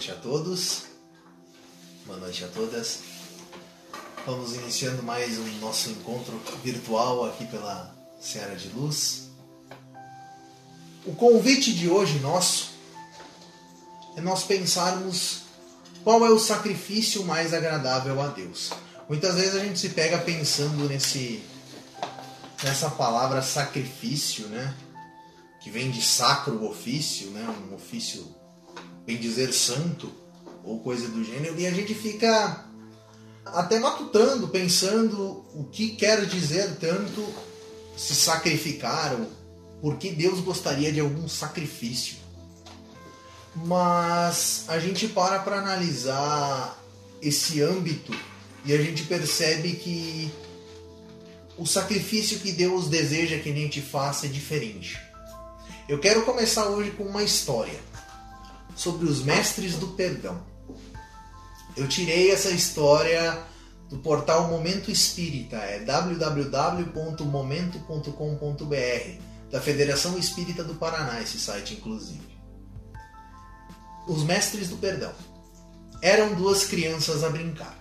Noite a todos. Boa noite a todas. Vamos iniciando mais um nosso encontro virtual aqui pela Seara de Luz. O convite de hoje nosso é nós pensarmos qual é o sacrifício mais agradável a Deus. Muitas vezes a gente se pega pensando nesse nessa palavra sacrifício, né? Que vem de sacro ofício, né? Um ofício bem dizer santo ou coisa do gênero, e a gente fica até matutando, pensando o que quer dizer tanto se sacrificar, ou por que Deus gostaria de algum sacrifício. Mas a gente para para analisar esse âmbito e a gente percebe que o sacrifício que Deus deseja que a gente faça é diferente. Eu quero começar hoje com uma história sobre os mestres do perdão. Eu tirei essa história do portal Momento Espírita, é www.momento.com.br, da Federação Espírita do Paraná, esse site inclusive. Os mestres do perdão. Eram duas crianças a brincar.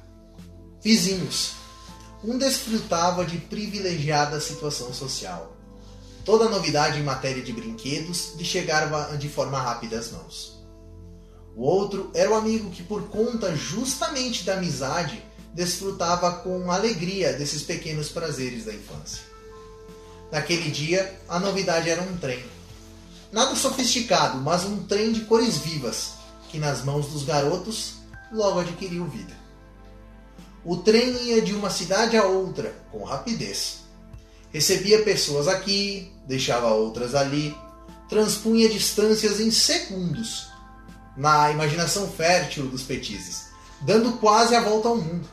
Vizinhos. Um desfrutava de privilegiada situação social. Toda novidade em matéria de brinquedos lhe chegava de forma rápida às mãos. O outro era o amigo que, por conta justamente da amizade, desfrutava com alegria desses pequenos prazeres da infância. Naquele dia, a novidade era um trem. Nada sofisticado, mas um trem de cores vivas, que nas mãos dos garotos logo adquiriu vida. O trem ia de uma cidade a outra com rapidez. Recebia pessoas aqui, deixava outras ali, transpunha distâncias em segundos na imaginação fértil dos petizes, dando quase a volta ao mundo.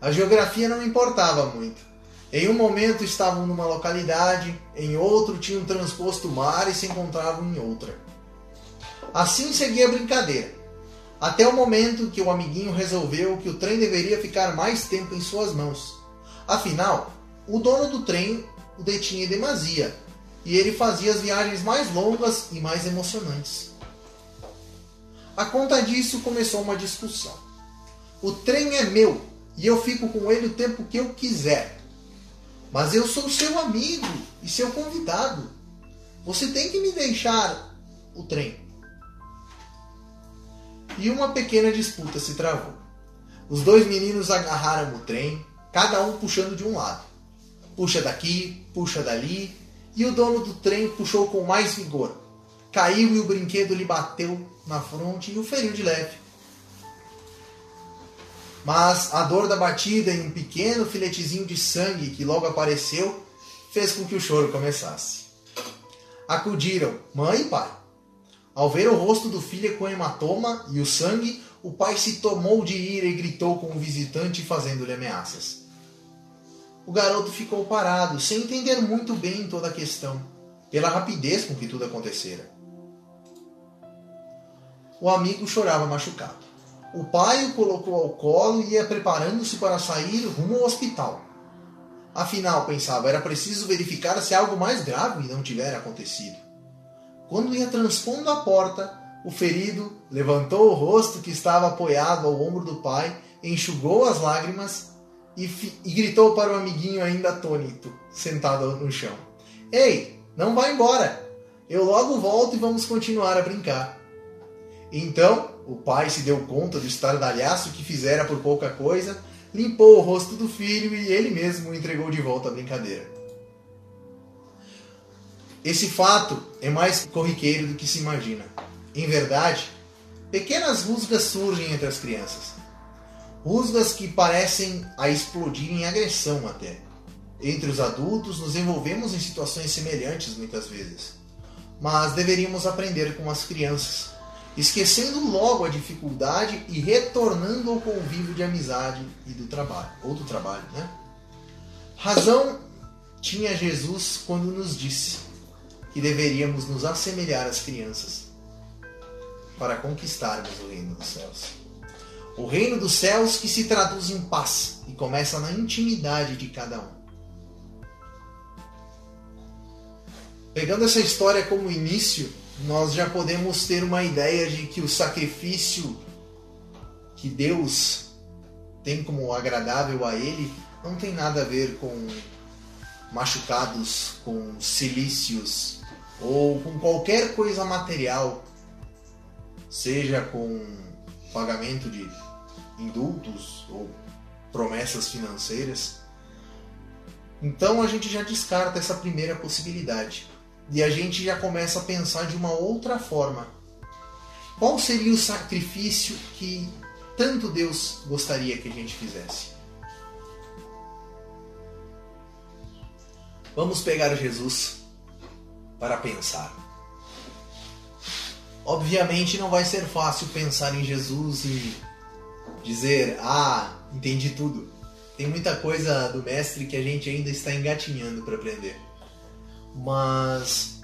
A geografia não importava muito. Em um momento estavam numa localidade, em outro tinham transposto o mar e se encontravam em outra. Assim seguia a brincadeira, até o momento que o amiguinho resolveu que o trem deveria ficar mais tempo em suas mãos. Afinal, o dono do trem o detinha em demasia, e ele fazia as viagens mais longas e mais emocionantes. A conta disso começou uma discussão. O trem é meu e eu fico com ele o tempo que eu quiser. Mas eu sou seu amigo e seu convidado. Você tem que me deixar o trem. E uma pequena disputa se travou. Os dois meninos agarraram o trem, cada um puxando de um lado. Puxa daqui, puxa dali, e o dono do trem puxou com mais vigor. Caiu e o brinquedo lhe bateu na fronte e o feriu de leve. Mas a dor da batida e um pequeno filetezinho de sangue que logo apareceu fez com que o choro começasse. Acudiram mãe e pai. Ao ver o rosto do filho com hematoma e o sangue, o pai se tomou de ira e gritou com o visitante, fazendo-lhe ameaças. O garoto ficou parado, sem entender muito bem toda a questão, pela rapidez com que tudo acontecera. O amigo chorava machucado. O pai o colocou ao colo e ia preparando-se para sair rumo ao hospital. Afinal, pensava, era preciso verificar se algo mais grave não tivera acontecido. Quando ia transpondo a porta, o ferido levantou o rosto que estava apoiado ao ombro do pai, enxugou as lágrimas e, e gritou para o amiguinho ainda atônito, sentado no chão: Ei, não vá embora! Eu logo volto e vamos continuar a brincar. Então, o pai se deu conta do estardalhaço que fizera por pouca coisa, limpou o rosto do filho e ele mesmo entregou de volta à brincadeira. Esse fato é mais corriqueiro do que se imagina. Em verdade, pequenas rusgas surgem entre as crianças. Rusgas que parecem a explodir em agressão até. Entre os adultos, nos envolvemos em situações semelhantes muitas vezes. Mas deveríamos aprender com as crianças, esquecendo logo a dificuldade e retornando ao convívio de amizade e do trabalho, ou do trabalho, né? Razão tinha Jesus quando nos disse que deveríamos nos assemelhar às crianças para conquistarmos o reino dos céus. O reino dos céus que se traduz em paz e começa na intimidade de cada um. Pegando essa história como início, nós já podemos ter uma ideia de que o sacrifício que Deus tem como agradável a Ele não tem nada a ver com machucados, com silícios ou com qualquer coisa material, seja com pagamento de indultos ou promessas financeiras. Então a gente já descarta essa primeira possibilidade e a gente já começa a pensar de uma outra forma. Qual seria o sacrifício que tanto Deus gostaria que a gente fizesse? Vamos pegar Jesus para pensar. Obviamente não vai ser fácil pensar em Jesus e dizer, ah, entendi tudo. Tem muita coisa do mestre que a gente ainda está engatinhando para aprender. Mas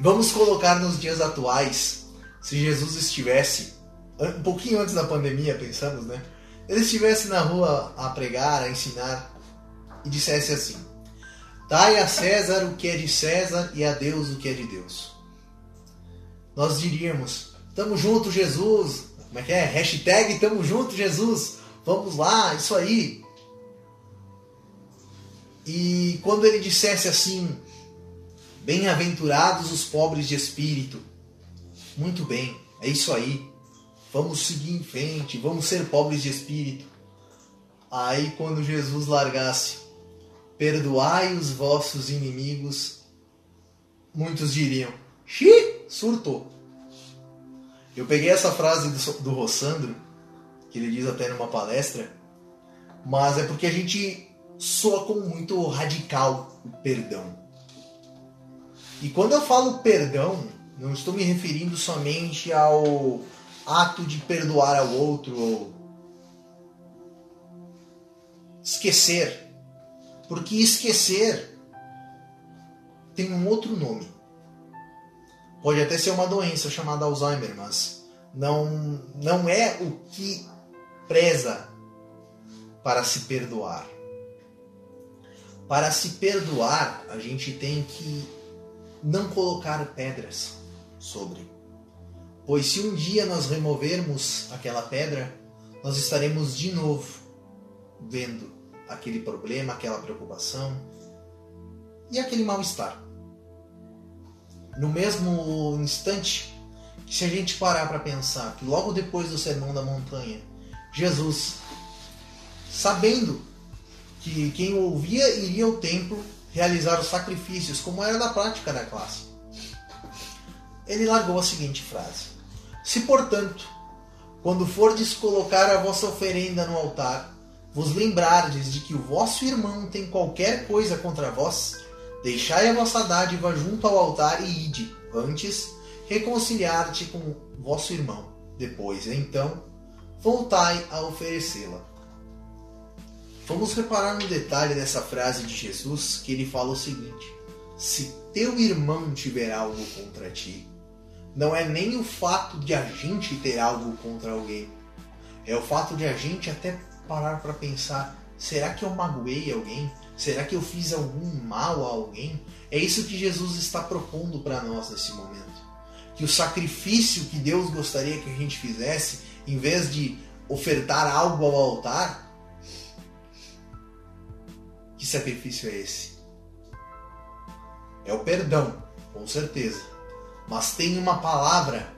vamos colocar nos dias atuais, se Jesus estivesse um pouquinho antes da pandemia, pensamos, né? Ele estivesse na rua a pregar, a ensinar e dissesse assim: Dai a César o que é de César e a Deus o que é de Deus. Nós diríamos: Tamo junto, Jesus. Como é que é? Hashtag Tamo junto, Jesus. Vamos lá, isso aí. E quando ele dissesse assim: Bem-aventurados os pobres de espírito. Muito bem, é isso aí. Vamos seguir em frente, vamos ser pobres de espírito. Aí quando Jesus largasse, perdoai os vossos inimigos, muitos diriam, Xi, surtou. Eu peguei essa frase do, do Rossandro, que ele diz até numa palestra, mas é porque a gente soa como muito radical o perdão. E quando eu falo perdão, não estou me referindo somente ao ato de perdoar ao outro ou esquecer porque esquecer tem um outro nome. Pode até ser uma doença chamada Alzheimer, mas não, não é o que preza para se perdoar. Para se perdoar, a gente tem que não colocar pedras sobre. Pois se um dia nós removermos aquela pedra, nós estaremos de novo vendo aquele problema, aquela preocupação e aquele mal-estar. No mesmo instante, se a gente parar para pensar que logo depois do Sermão da Montanha, Jesus, sabendo que quem o ouvia iria ao templo realizar os sacrifícios, como era na prática da classe, ele largou a seguinte frase: Se, portanto, quando fordes colocar a vossa oferenda no altar, vos lembrardes de que o vosso irmão tem qualquer coisa contra vós, deixai a vossa dádiva junto ao altar e ide, antes, reconciliar-te com vosso irmão. Depois, então, voltai a oferecê-la. Vamos reparar no detalhe dessa frase de Jesus que ele fala o seguinte: Se teu irmão tiver algo contra ti, não é nem o fato de a gente ter algo contra alguém, é o fato de a gente até parar para pensar: será que eu magoei alguém? Será que eu fiz algum mal a alguém? É isso que Jesus está propondo para nós nesse momento. Que o sacrifício que Deus gostaria que a gente fizesse, em vez de ofertar algo ao altar, que sacrifício é esse? É o perdão, com certeza. Mas tem uma palavra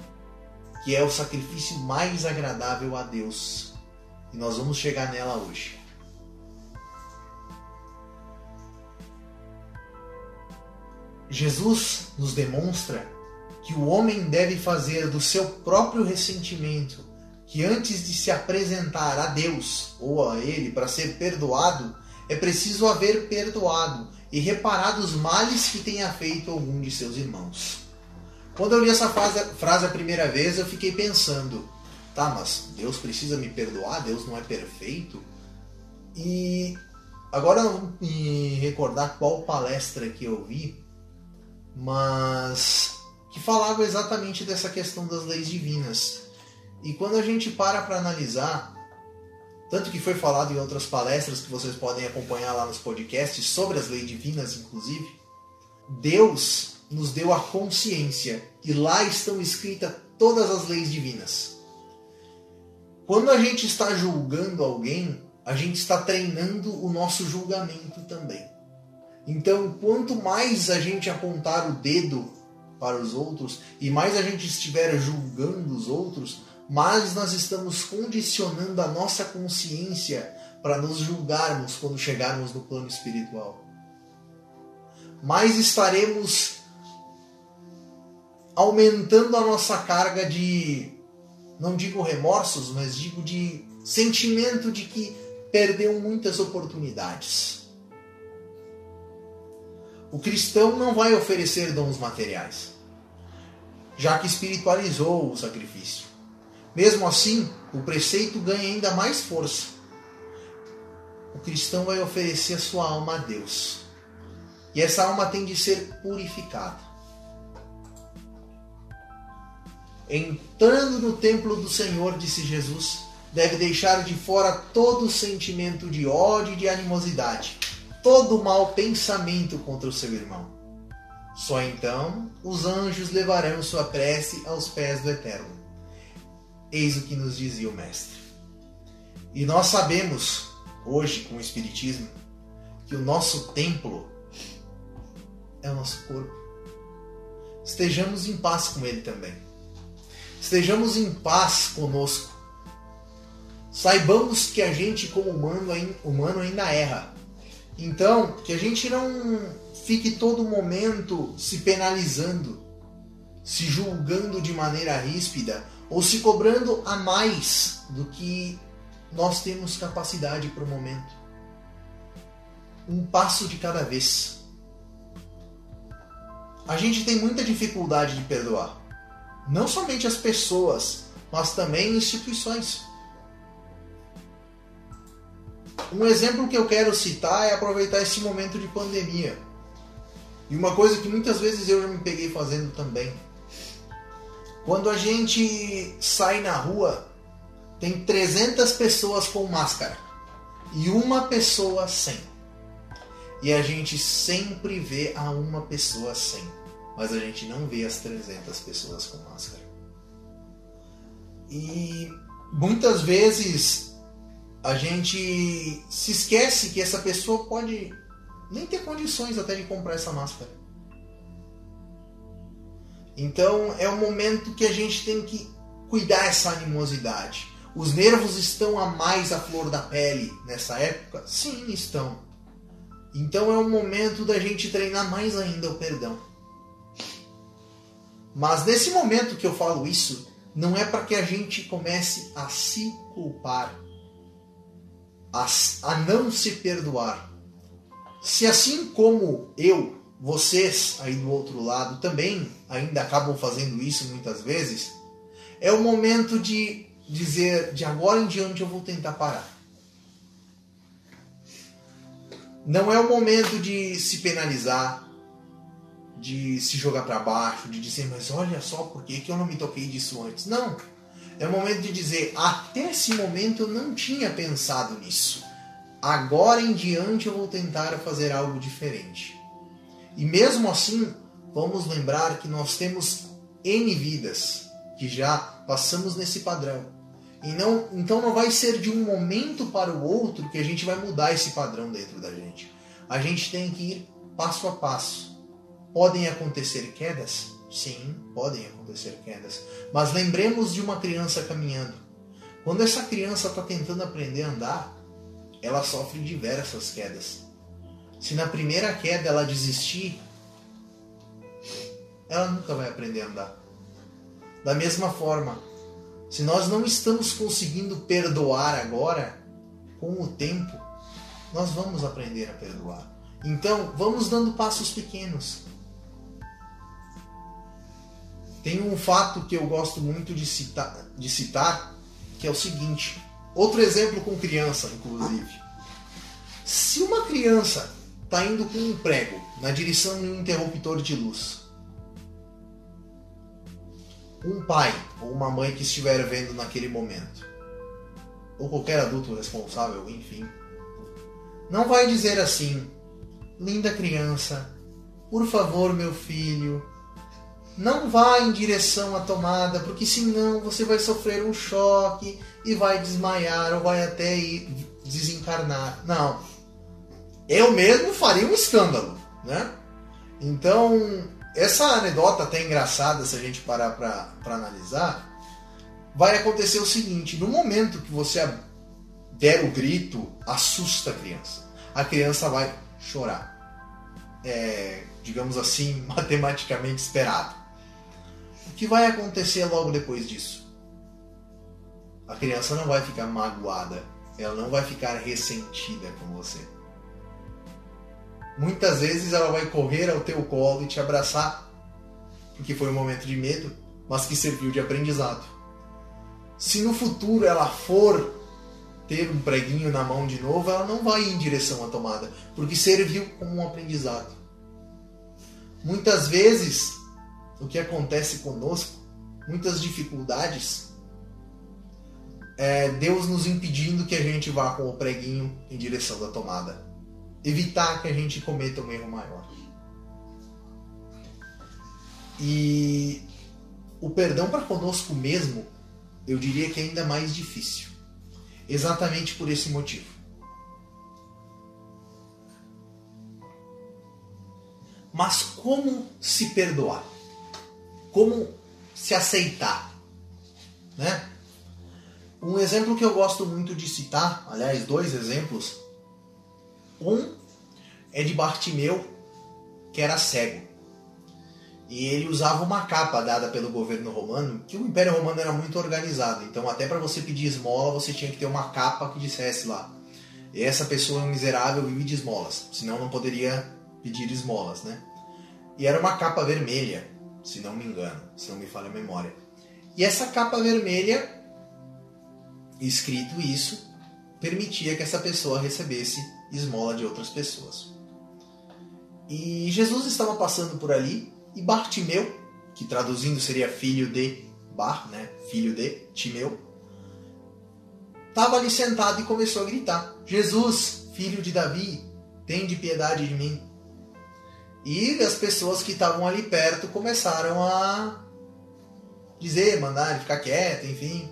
que é o sacrifício mais agradável a Deus, e nós vamos chegar nela hoje. Jesus nos demonstra que o homem deve fazer do seu próprio ressentimento, que antes de se apresentar a Deus ou a Ele para ser perdoado, é preciso haver perdoado e reparado os males que tenha feito algum de seus irmãos. Quando eu li essa frase, a primeira vez, eu fiquei pensando: tá, mas Deus precisa me perdoar? Deus não é perfeito? E agora não vou me recordar qual palestra que eu vi, mas que falava exatamente dessa questão das leis divinas. E quando a gente para para analisar, tanto que foi falado em outras palestras que vocês podem acompanhar lá nos podcasts sobre as leis divinas, inclusive, Deus nos deu a consciência e lá estão escritas todas as leis divinas. Quando a gente está julgando alguém, a gente está treinando o nosso julgamento também. Então, quanto mais a gente apontar o dedo para os outros e mais a gente estiver julgando os outros, mais nós estamos condicionando a nossa consciência para nos julgarmos quando chegarmos no plano espiritual. Mais estaremos aumentando a nossa carga de, não digo remorsos, mas digo de sentimento de que perdeu muitas oportunidades. O cristão não vai oferecer dons materiais, já que espiritualizou o sacrifício. Mesmo assim, o preceito ganha ainda mais força. O cristão vai oferecer a sua alma a Deus. E essa alma tem de ser purificada. Entrando no templo do Senhor, disse Jesus, deve deixar de fora todo sentimento de ódio e de animosidade todo mau pensamento contra o seu irmão. Só então os anjos levarão sua prece aos pés do Eterno. Eis o que nos dizia o Mestre. E nós sabemos, hoje com o Espiritismo, que o nosso templo é o nosso corpo. Estejamos em paz com ele também. Estejamos em paz conosco. Saibamos que a gente, como humano, humano ainda erra então, que a gente não fique todo momento se penalizando, se julgando de maneira ríspida ou se cobrando a mais do que nós temos capacidade para o momento. Um passo de cada vez. A gente tem muita dificuldade de perdoar. Não somente as pessoas, mas também instituições. Um exemplo que eu quero citar é aproveitar esse momento de pandemia. E uma coisa que muitas vezes eu já me peguei fazendo também. Quando a gente sai na rua, tem 300 pessoas com máscara e uma pessoa sem. E a gente sempre vê a uma pessoa sem, mas a gente não vê as 300 pessoas com máscara. E muitas vezes a gente se esquece que essa pessoa pode nem ter condições até de comprar essa máscara. Então é um momento que a gente tem que cuidar essa animosidade. Os nervos estão a mais à flor da pele nessa época? Sim, estão. Então é um momento da gente treinar mais ainda o perdão. Mas nesse momento que eu falo isso, não é para que a gente comece a se culpar a, a não se perdoar. Se assim como eu, vocês aí do outro lado também ainda acabam fazendo isso muitas vezes, é o momento de dizer de agora em diante eu vou tentar parar. Não é o momento de se penalizar, de se jogar para baixo, de dizer, mas olha só por que eu não me toquei disso antes. Não. É o momento de dizer: até esse momento eu não tinha pensado nisso. Agora em diante eu vou tentar fazer algo diferente. E mesmo assim, vamos lembrar que nós temos N vidas que já passamos nesse padrão. E não, então não vai ser de um momento para o outro que a gente vai mudar esse padrão dentro da gente. A gente tem que ir passo a passo. Podem acontecer quedas? Sim, podem acontecer quedas. Mas lembremos de uma criança caminhando. Quando essa criança está tentando aprender a andar, ela sofre diversas quedas. Se na primeira queda ela desistir, ela nunca vai aprender a andar. Da mesma forma, Se nós não estamos conseguindo perdoar agora, com o tempo, nós vamos aprender a perdoar. Então, vamos dando passos pequenos. Tem um fato que eu gosto muito de citar, de citar, que é o seguinte: outro exemplo com criança, inclusive. Se uma criança está indo com um prego na direção de um interruptor de luz, um pai ou uma mãe que estiver vendo naquele momento, ou qualquer adulto responsável, enfim, não vai dizer assim: linda criança, por favor, meu filho, não vá em direção à tomada, porque senão você vai sofrer um choque e vai desmaiar ou vai até desencarnar. Não. Eu mesmo faria um escândalo, né? Então, essa anedota até engraçada se a gente parar para analisar, vai acontecer o seguinte: no momento que você der o grito, assusta a criança. A criança vai chorar. É, digamos assim, matematicamente esperado. O que vai acontecer logo depois disso? A criança não vai ficar magoada, ela não vai ficar ressentida com você. Muitas vezes ela vai correr ao teu colo e te abraçar, porque foi um momento de medo, mas que serviu de aprendizado. Se no futuro ela for ter um preguinho na mão de novo, ela não vai em direção à tomada, porque serviu como um aprendizado. Muitas vezes, o que acontece conosco, muitas dificuldades, é Deus nos impedindo que a gente vá com o preguinho em direção da tomada. Evitar que a gente cometa um erro maior. E o perdão para conosco mesmo eu diria que é ainda mais difícil. Exatamente por esse motivo. Mas como se perdoar? Como se aceitar? Né? Um exemplo que eu gosto muito de citar, aliás, dois exemplos. Um é de Bartimeu, que era cego e ele usava uma capa dada pelo governo romano, que o Império Romano era muito organizado, então até para você pedir esmola você tinha que ter uma capa que dissesse lá: essa pessoa é um miserável vive de esmolas, senão não poderia pedir esmolas, né? E era uma capa vermelha, se não me engano, se não me falha a memória. E essa capa vermelha, escrito isso, permitia que essa pessoa recebesse esmola de outras pessoas. E Jesus estava passando por ali e Bartimeu, que traduzindo seria filho de Bar, né? Filho de Timeu, estava ali sentado e começou a gritar: Jesus, filho de Davi, tem de piedade de mim. E as pessoas que estavam ali perto começaram a dizer, mandar ele ficar quieto, enfim.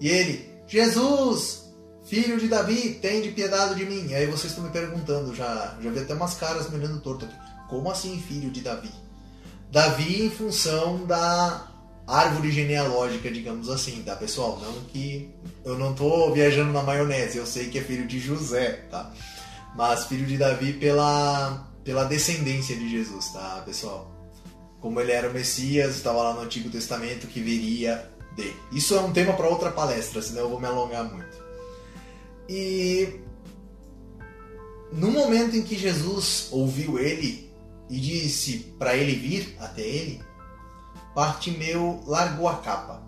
E ele, Jesus, filho de Davi, tem de piedade de mim. E aí vocês estão me perguntando, já, já vi até umas caras me olhando torto aqui. Como assim, filho de Davi? Davi em função da árvore genealógica, digamos assim, tá pessoal? Não que eu não tô viajando na maionese, eu sei que é filho de José, tá? Mas filho de Davi pela pela descendência de Jesus, tá, pessoal? Como ele era o Messias, estava lá no Antigo Testamento que viria de. Isso é um tema para outra palestra, senão eu vou me alongar muito. E no momento em que Jesus ouviu ele, e disse para ele vir até ele, Bartimeu largou a capa.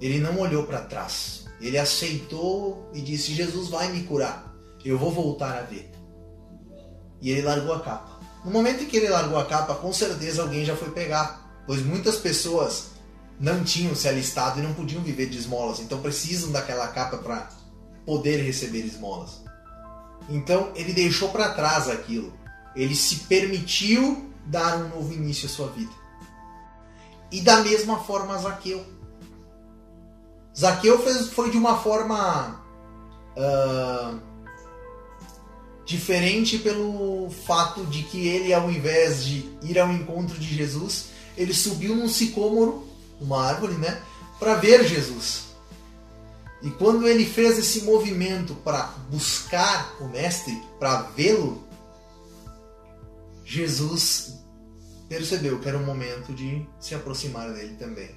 Ele não olhou para trás. Ele aceitou e disse: Jesus vai me curar. Eu vou voltar a ver. E ele largou a capa. No momento em que ele largou a capa, com certeza alguém já foi pegar, pois muitas pessoas não tinham se alistado e não podiam viver de esmolas, então precisam daquela capa para poder receber esmolas. Então ele deixou para trás aquilo ele se permitiu dar um novo início à sua vida. E da mesma forma Zaqueu. Zaqueu fez, foi de uma forma uh, diferente pelo fato de que ele, ao invés de ir ao encontro de Jesus, ele subiu num sicômoro, uma árvore, né, para ver Jesus. E quando ele fez esse movimento para buscar o mestre, para vê-lo, Jesus percebeu que era o momento de se aproximar dele também.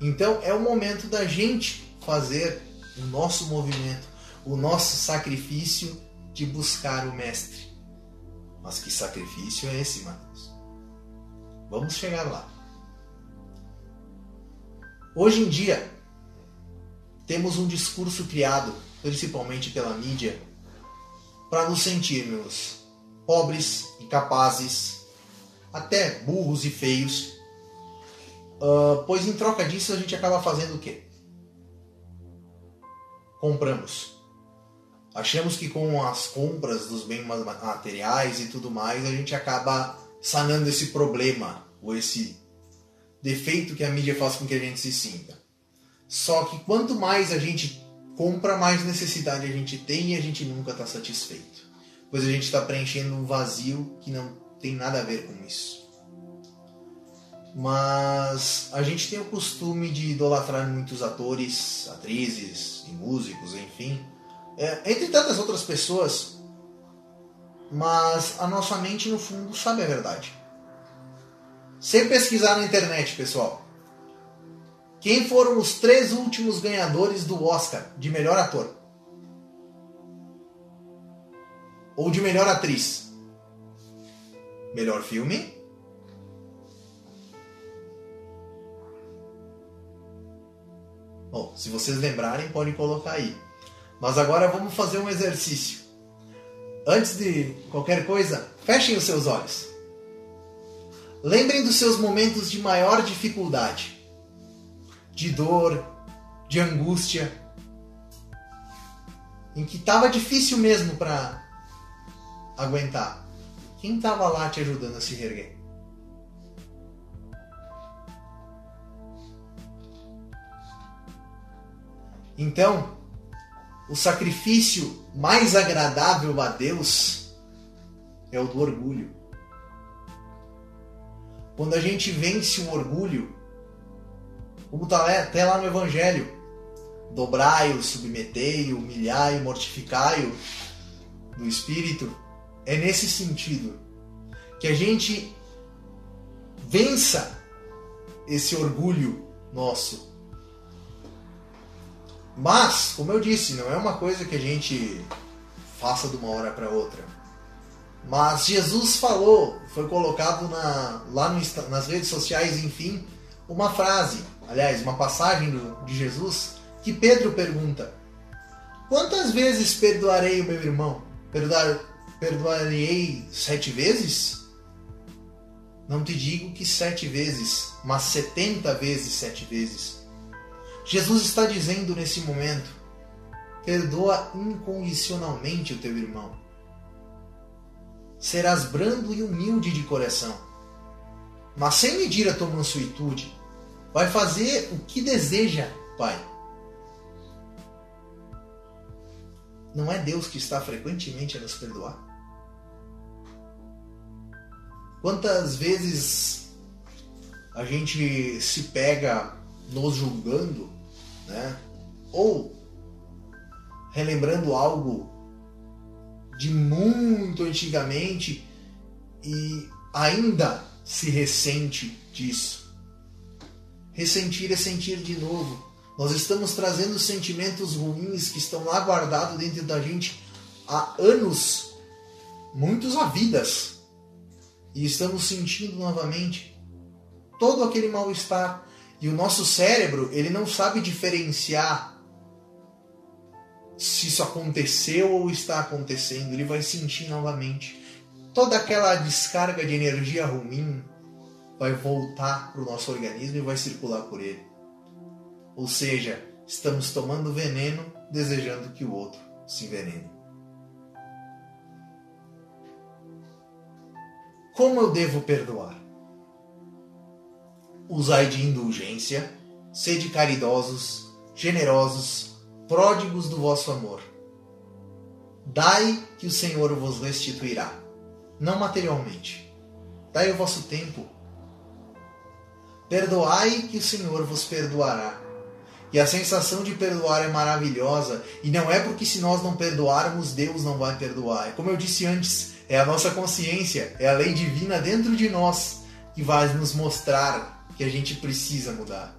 Então é o momento da gente fazer o nosso movimento, o nosso sacrifício de buscar o Mestre. Mas que sacrifício é esse, Mateus? Vamos chegar lá. Hoje em dia, temos um discurso criado, principalmente pela mídia, para nos sentirmos pobres, incapazes, até burros e feios, uh, pois em troca disso a gente acaba fazendo o quê? Compramos. Achamos que com as compras dos bens materiais e tudo mais a gente acaba sanando esse problema ou esse defeito que a mídia faz com que a gente se sinta. Só que quanto mais a gente compra, mais necessidade a gente tem e a gente nunca está satisfeito. Pois a gente está preenchendo um vazio que não tem nada a ver com isso. Mas a gente tem o costume de idolatrar muitos atores, atrizes e músicos, enfim, é, entre tantas outras pessoas. Mas a nossa mente, no fundo, sabe a verdade. Sem pesquisar na internet, pessoal. Quem foram os três últimos ganhadores do Oscar de melhor ator? Ou de melhor atriz? Melhor filme? Bom, se vocês lembrarem, podem colocar aí. Mas agora vamos fazer um exercício. Antes de qualquer coisa, fechem os seus olhos. Lembrem dos seus momentos de maior dificuldade, de dor, de angústia, em que estava difícil mesmo para aguentar. Quem estava lá te ajudando a se reerguer? Então, o sacrifício mais agradável a Deus é o do orgulho. Quando a gente vence o orgulho, como está até lá no Evangelho, dobrai-o, submetei-o, humilhai-o, mortificai-o no Espírito, é nesse sentido que a gente vença esse orgulho nosso. Mas, como eu disse, não é uma coisa que a gente faça de uma hora para outra. Mas Jesus falou, foi colocado na, lá no, nas redes sociais, enfim, uma frase, aliás, uma passagem do, de Jesus, que Pedro pergunta: Quantas vezes perdoarei o meu irmão? Perdoar, perdoarei sete vezes? Não te digo que sete vezes, mas setenta vezes sete vezes. Jesus está dizendo nesse momento: perdoa incondicionalmente o teu irmão. Serás brando e humilde de coração, mas sem medir a tua mansuetude, vai fazer o que deseja, Pai. Não é Deus que está frequentemente a nos perdoar? Quantas vezes a gente se pega nos julgando né? Ou relembrando algo de muito antigamente e ainda se ressente disso. Ressentir é sentir de novo. Nós estamos trazendo sentimentos ruins que estão lá guardados dentro da gente há anos, muitos há vidas, e estamos sentindo novamente todo aquele mal-estar e o nosso cérebro, ele não sabe diferenciar se isso aconteceu ou está acontecendo. Ele vai sentir novamente. Toda aquela descarga de energia ruim vai voltar para o nosso organismo e vai circular por ele. Ou seja, estamos tomando veneno desejando que o outro se envenene. Como eu devo perdoar? usai de indulgência, sede caridosos, generosos, pródigos do vosso amor. Dai que o Senhor vos restituirá, não materialmente. Dai o vosso tempo. Perdoai que o Senhor vos perdoará. E a sensação de perdoar é maravilhosa, e não é porque se nós não perdoarmos, Deus não vai perdoar. É como eu disse antes, é a nossa consciência, é a lei divina dentro de nós que vai nos mostrar que a gente precisa mudar.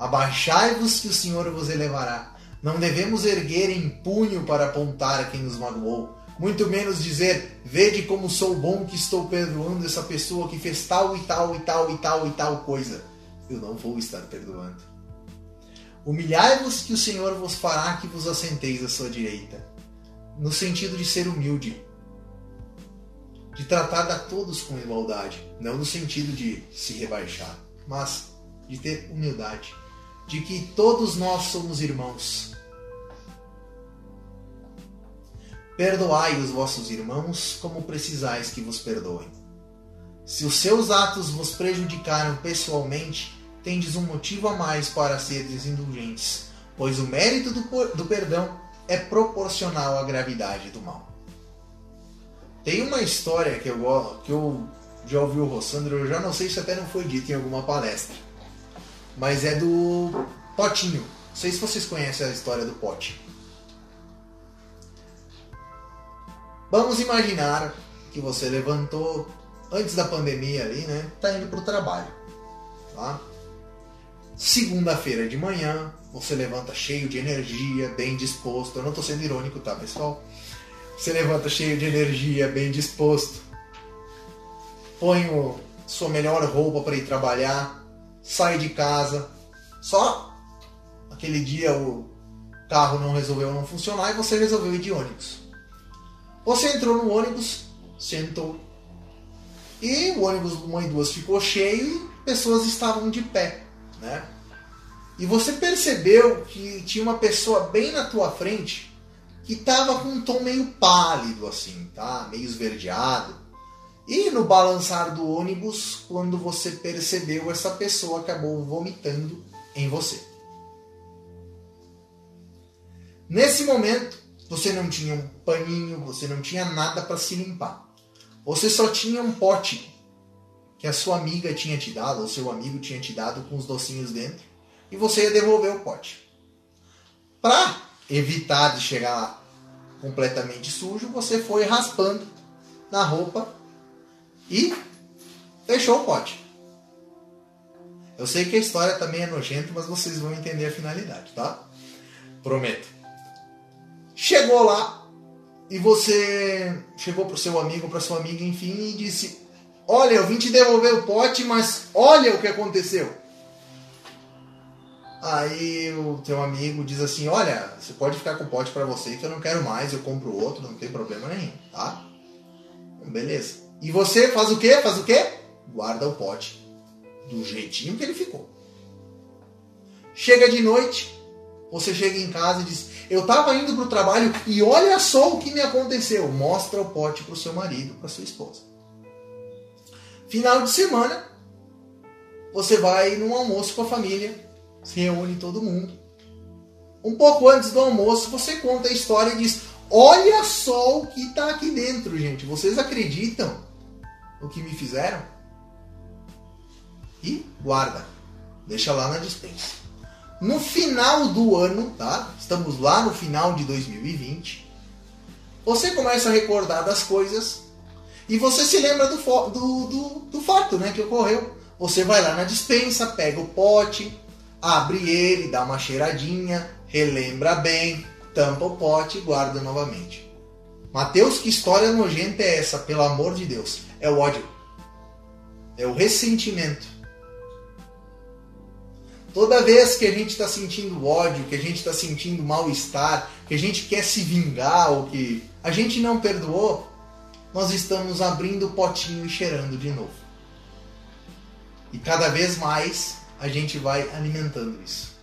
Abaixai-vos que o Senhor vos elevará. Não devemos erguer em punho para apontar quem nos magoou, muito menos dizer: Vede como sou bom que estou perdoando essa pessoa que fez tal e tal e tal e tal e tal coisa. Eu não vou estar perdoando. Humilhai-vos que o Senhor vos fará que vos assenteis à sua direita. No sentido de ser humilde, de tratar a todos com igualdade, não no sentido de se rebaixar, mas de ter humildade, de que todos nós somos irmãos. Perdoai os vossos irmãos como precisais que vos perdoem. Se os seus atos vos prejudicaram pessoalmente, tendes um motivo a mais para seres indulgentes, pois o mérito do, perdão é proporcional à gravidade do mal. Tem uma história que eu, que eu já ouvi o Rossandro, eu já não sei se até não foi dito em alguma palestra, mas é do Potinho. Não sei se vocês conhecem a história do Pote. Vamos imaginar que você levantou antes da pandemia ali, né? Tá indo pro trabalho, tá? Segunda-feira de manhã, você levanta cheio de energia, bem disposto. Eu não tô sendo irônico, tá, pessoal? Você levanta cheio de energia, bem disposto. Põe o, sua melhor roupa para ir trabalhar, sai de casa. Só aquele dia o carro não resolveu não funcionar e você resolveu ir de ônibus. Você entrou no ônibus, sentou. E o ônibus do Mãe Duas ficou cheio e pessoas estavam de pé, né? E você percebeu que tinha uma pessoa bem na tua frente que estava com um tom meio pálido, assim, tá? Meio esverdeado. E no balançar do ônibus, quando você percebeu, essa pessoa acabou vomitando em você. Nesse momento, você não tinha paninho, você não tinha nada para se limpar. Você só tinha um pote que a sua amiga tinha te dado, ou seu amigo tinha te dado com os docinhos dentro, e você ia devolver o pote. Para evitar de chegar lá completamente sujo, você foi raspando na roupa e fechou o pote. Eu sei que a história também é nojenta, mas vocês vão entender a finalidade, tá? Prometo. Chegou lá e você chegou pro seu amigo, para sua amiga, enfim, e disse: Olha, eu vim te devolver o pote, mas olha o que aconteceu. Aí o teu amigo diz assim: Olha, você pode ficar com o pote para você, que eu não quero mais, eu compro outro, não tem problema nenhum, tá? Beleza. E você faz o quê? Faz o quê? Guarda o pote do jeitinho que ele ficou. Chega de noite, você chega em casa e diz: Eu estava indo para o trabalho e olha só o que me aconteceu. Mostra o pote para o seu marido, para sua esposa. Final de semana, você vai num almoço com a família, se reúne todo mundo. Um pouco antes do almoço, você conta a história e diz: Olha só o que está aqui dentro, gente. Vocês acreditam no que me fizeram? E guarda, deixa lá na dispensa. No final do ano, tá? Estamos lá no final de 2020. Você começa a recordar das coisas e você se lembra do, do, do, do fato né, que ocorreu. Você vai lá na dispensa, pega o pote, abre ele, dá uma cheiradinha, relembra bem, tampa o pote e guarda novamente. Mateus, que história nojenta é essa, pelo amor de Deus? É o ódio. É o ressentimento. Toda vez que a gente está sentindo ódio, que a gente está sentindo mal-estar, que a gente quer se vingar ou que a gente não perdoou, nós estamos abrindo o potinho e cheirando de novo. E cada vez mais a gente vai alimentando isso.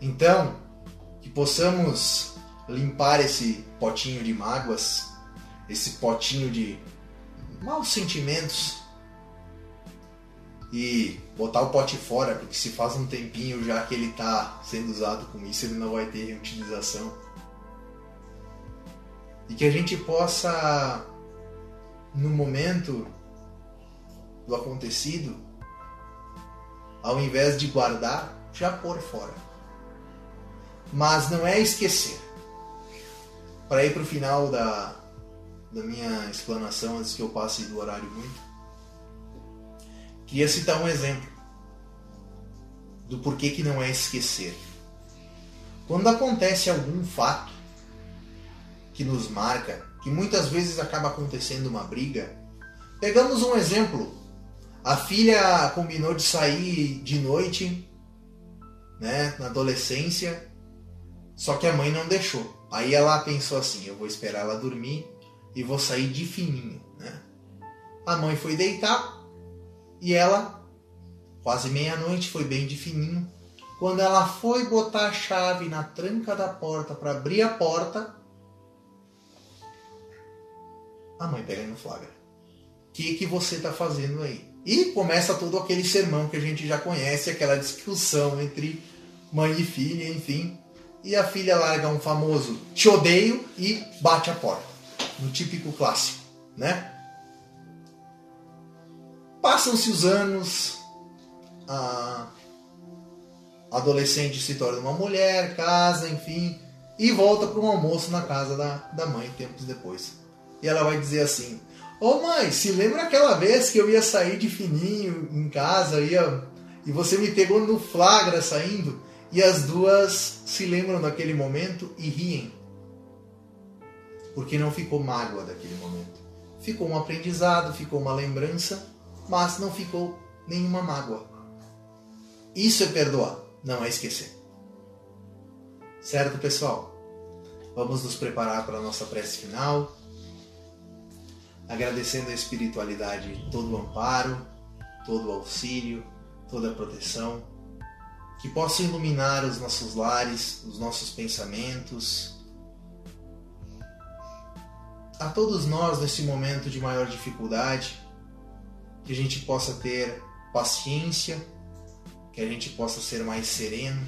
Então, que possamos limpar esse potinho de mágoas, esse potinho de maus sentimentos e botar o pote fora, porque se faz um tempinho já que ele está sendo usado com isso, ele não vai ter reutilização. E que a gente possa, no momento do acontecido, ao invés de guardar, já pôr fora. Mas não é esquecer. Para ir para o final da, da minha explanação, antes que eu passe do horário muito, queria citar um exemplo do porquê que não é esquecer. Quando acontece algum fato que nos marca, que muitas vezes acaba acontecendo uma briga, pegamos um exemplo. A filha combinou de sair de noite, né, na adolescência, só que a mãe não deixou. Aí ela pensou assim: eu vou esperar ela dormir e vou sair de fininho, né? A mãe foi deitar e ela, quase meia-noite, foi bem de fininho. Quando ela foi botar a chave na tranca da porta para abrir a porta, a mãe pega no flagra. O que, que você tá fazendo aí? E começa todo aquele sermão que a gente já conhece, aquela discussão entre mãe e filha, enfim. E a filha larga um famoso te odeio e bate a porta. No típico clássico, né? Passam-se os anos, a adolescente se torna uma mulher, casa, enfim, e volta para um almoço na casa da, da mãe tempos depois. E ela vai dizer assim: Ô oh, mãe, se lembra aquela vez que eu ia sair de fininho em casa ia, e você me pegou no flagra saindo? E as duas se lembram daquele momento e riem. Porque não ficou mágoa daquele momento. Ficou um aprendizado, ficou uma lembrança, mas não ficou nenhuma mágoa. Isso é perdoar, não é esquecer. Certo, pessoal? Vamos nos preparar para a nossa prece final. Agradecendo a espiritualidade todo o amparo, todo o auxílio, toda a proteção que possa iluminar os nossos lares, os nossos pensamentos. A todos nós nesse momento de maior dificuldade, que a gente possa ter paciência, que a gente possa ser mais sereno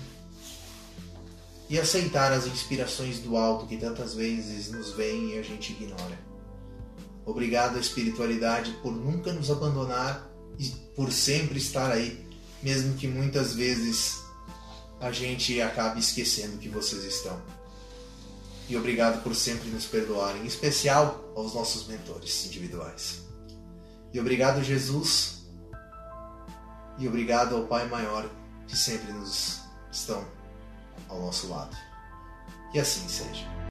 e aceitar as inspirações do alto que tantas vezes nos vêm e a gente ignora. Obrigado à espiritualidade por nunca nos abandonar e por sempre estar aí, mesmo que muitas vezes a gente acaba esquecendo que vocês estão. E obrigado por sempre nos perdoarem, em especial aos nossos mentores individuais. E obrigado, Jesus. E obrigado ao Pai Maior que sempre nos estão ao nosso lado. Que assim seja.